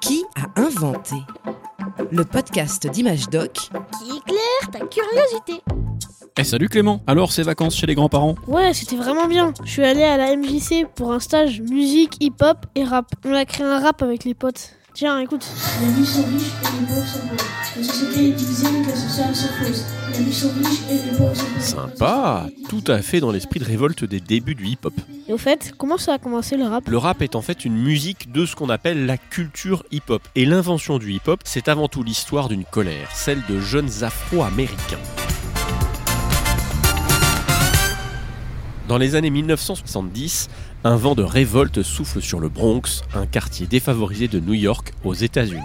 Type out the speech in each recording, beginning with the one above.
Qui a inventé Le podcast d'Image Doc qui éclaire ta curiosité. Eh salut Clément, alors ces vacances chez les grands-parents Ouais, c'était vraiment bien. Je suis allé à la MJC pour un stage musique, hip-hop et rap. On a créé un rap avec les potes. Tiens, écoute. La vie sont riches et les pauvres sont pauvres. La société est divisée, les classes sociales s'opposent. La vie sont riches et les pauvres sont pauvres. Sympa Tout à fait dans l'esprit de révolte des débuts du hip-hop. Et au fait, comment ça a commencé le rap? Le rap est en fait une musique de ce qu'on appelle la culture hip-hop. Et l'invention du hip-hop, c'est avant tout l'histoire d'une colère, celle de jeunes afro-américains. Dans les années 1970, un vent de révolte souffle sur le Bronx, un quartier défavorisé de New York aux États-Unis.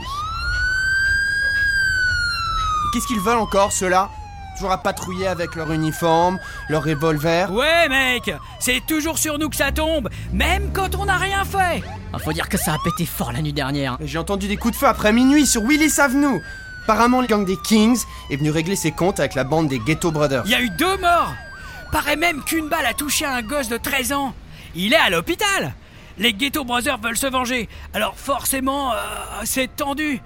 Qu'est-ce qu'ils veulent encore, ceux-là? Toujours à patrouiller avec leur uniforme, leur revolver? Ouais mec, c'est toujours sur nous que ça tombe, même quand on n'a rien fait Ah, faut dire que ça a pété fort la nuit dernière. J'ai entendu des coups de feu après minuit sur Willis Avenue Apparemment, le gang des Kings est venu régler ses comptes avec la bande des Ghetto Brothers. Il y a eu deux morts Paraît même qu'une balle a touché un gosse de 13 ans. Il est à l'hôpital. Les Ghetto Brothers veulent se venger, alors forcément, euh, c'est tendu.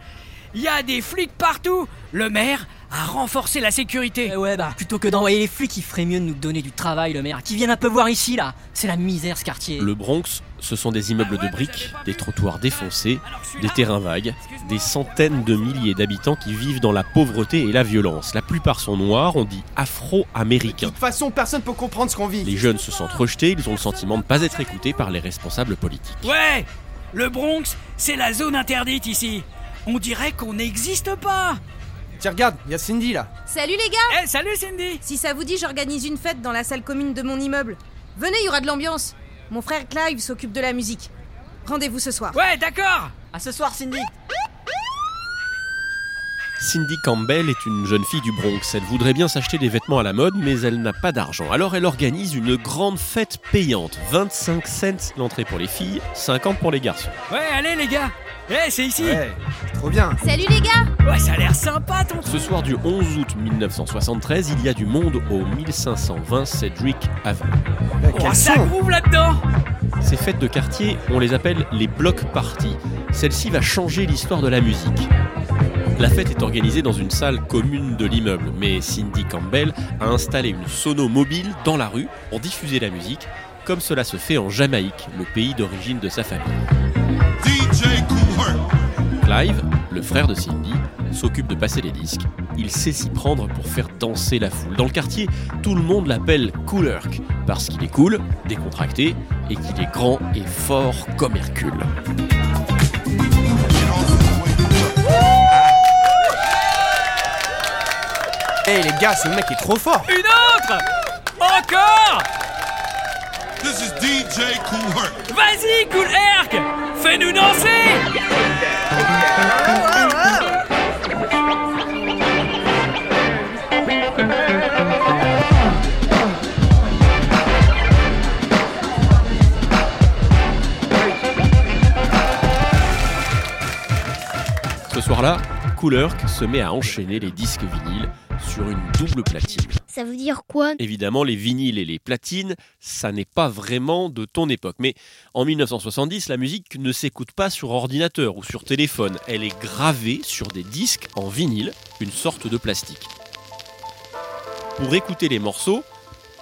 Il y a des flics partout. Le maire a renforcé la sécurité Eh ouais, bah, plutôt que d'envoyer les flics, il ferait mieux de nous donner du travail, le maire. Qui viennent un peu voir ici, là. C'est la misère, ce quartier. Le Bronx, ce sont des immeubles de briques, des trottoirs défoncés, des terrains vagues, des centaines de milliers d'habitants qui vivent dans la pauvreté et la violence. La plupart sont noirs, on dit De afro-américains. toute façon, personne peut comprendre ce qu'on vit. Les jeunes se sentent rejetés, ils ont le sentiment de ne pas être écoutés par les responsables politiques. Ouais Le Bronx, c'est la zone interdite ici On dirait qu'on n'existe pas Tiens, regarde, il y a Cindy là. Salut les gars Eh salut Cindy Si ça vous dit, j'organise une fête dans la salle commune de mon immeuble. Venez, il y aura de l'ambiance. Mon frère Clive s'occupe de la musique. Rendez-vous ce soir. Ouais d'accord À ce soir, Cindy. Cindy Campbell est une jeune fille du Bronx. Elle voudrait bien s'acheter des vêtements à la mode, mais elle n'a pas d'argent. Alors elle organise une grande fête payante. 25 cents l'entrée pour les filles, 50 pour les garçons. Ouais allez les gars Eh c'est ici Ouais, trop bien. Salut les gars Ouais ça a l'air sympa ton Ce soir du 11 août 1973, il y a du monde au 1520 Cedric Avenue. Oh, ça groove là-dedans Ces fêtes de quartier, on les appelle les block parties. Celle-ci va changer l'histoire de la musique. La fête est organisée dans une salle commune de l'immeuble, mais Cindy Campbell a installé une sono mobile dans la rue pour diffuser la musique, comme cela se fait en Jamaïque, le pays d'origine de sa famille. Clive, le frère de Cindy, s'occupe de passer les disques. Il sait s'y prendre pour faire danser la foule. Dans le quartier, tout le monde l'appelle Cool Herc, parce qu'il est cool, décontracté, et qu'il est grand et fort comme Hercule. Eh les gars, ce mec est trop fort Une autre Encore This is DJ Cool Herc. Vas-y Cool Herc Fais-nous danser Ce soir-là, Cool Herc se met à enchaîner les disques vinyles sur une double platine. Ça veut dire quoi Évidemment, les vinyles et les platines, ça n'est pas vraiment de ton époque. Mais en 1970, la musique ne s'écoute pas sur ordinateur ou sur téléphone. Elle est gravée sur des disques en vinyle, une sorte de plastique. Pour écouter les morceaux,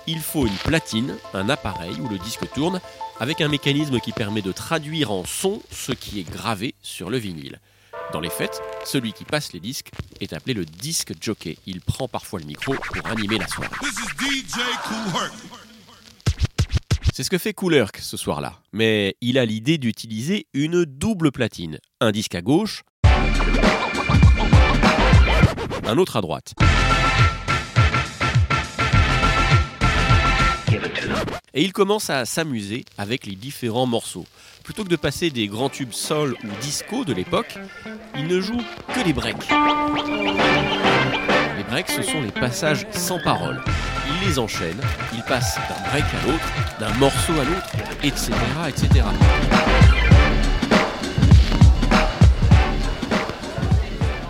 il faut une platine, un appareil où le disque tourne, avec un mécanisme qui permet de traduire en son ce qui est gravé sur le vinyle. Dans les fêtes, celui qui passe les disques est appelé le disque jockey. Il prend parfois le micro pour animer la soirée. C'est ce que fait Cool Herc ce soir-là. Mais il a l'idée d'utiliser une double platine. Un disque à gauche, un autre à droite. Et il commence à s'amuser avec les différents morceaux. Plutôt que de passer des grands tubes soul ou disco de l'époque, il ne joue que les breaks. Les breaks, ce sont les passages sans parole. Il les enchaîne, il passe d'un break à l'autre, d'un morceau à l'autre, etc.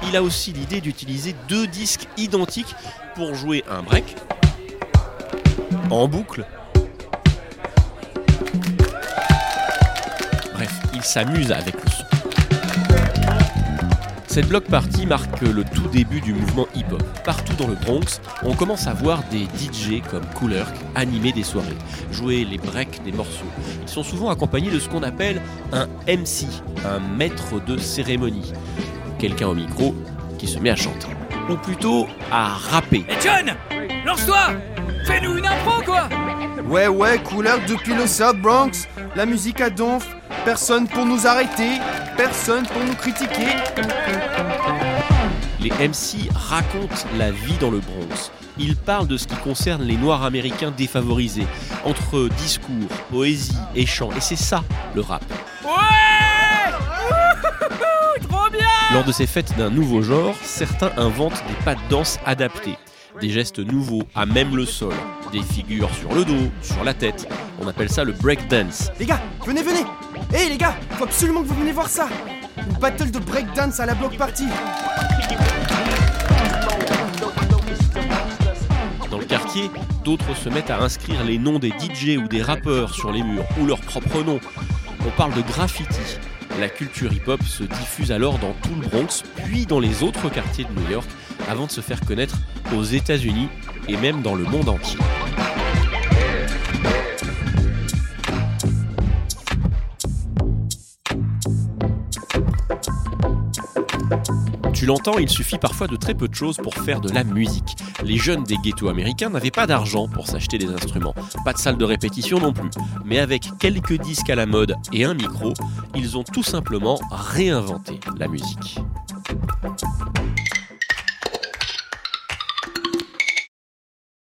Il a aussi l'idée d'utiliser deux disques identiques pour jouer un break en boucle. S'amuse avec le son. Cette block party marque le tout début du mouvement hip-hop. Partout dans le Bronx, on commence à voir des DJ comme Herc animer des soirées, jouer les breaks des morceaux. Ils sont souvent accompagnés de ce qu'on appelle un MC, un maître de cérémonie. Quelqu'un au micro qui se met à chanter. Ou plutôt à rapper. Et John Lance-toi Fais-nous une impro, quoi Ouais, ouais, couleur depuis le South Bronx. La musique à donf. Personne pour nous arrêter. Personne pour nous critiquer. Les MC racontent la vie dans le Bronx. Ils parlent de ce qui concerne les Noirs américains défavorisés, entre discours, poésie et chant. Et c'est ça, le rap. Ouais Wouhou Trop bien Lors de ces fêtes d'un nouveau genre, certains inventent des pas de danse adaptés. Des gestes nouveaux, à même le sol. Des figures sur le dos, sur la tête. On appelle ça le breakdance. Les gars, venez, venez. Hé les gars, faut absolument que vous venez voir ça. Une battle de breakdance à la block party. Dans le quartier, d'autres se mettent à inscrire les noms des DJ ou des rappeurs sur les murs, ou leurs propres noms. On parle de graffiti. La culture hip-hop se diffuse alors dans tout le Bronx, puis dans les autres quartiers de New York, avant de se faire connaître aux États-Unis et même dans le monde entier. Tu l'entends, il suffit parfois de très peu de choses pour faire de la musique. Les jeunes des ghettos américains n'avaient pas d'argent pour s'acheter des instruments, pas de salle de répétition non plus. Mais avec quelques disques à la mode et un micro, ils ont tout simplement réinventé la musique.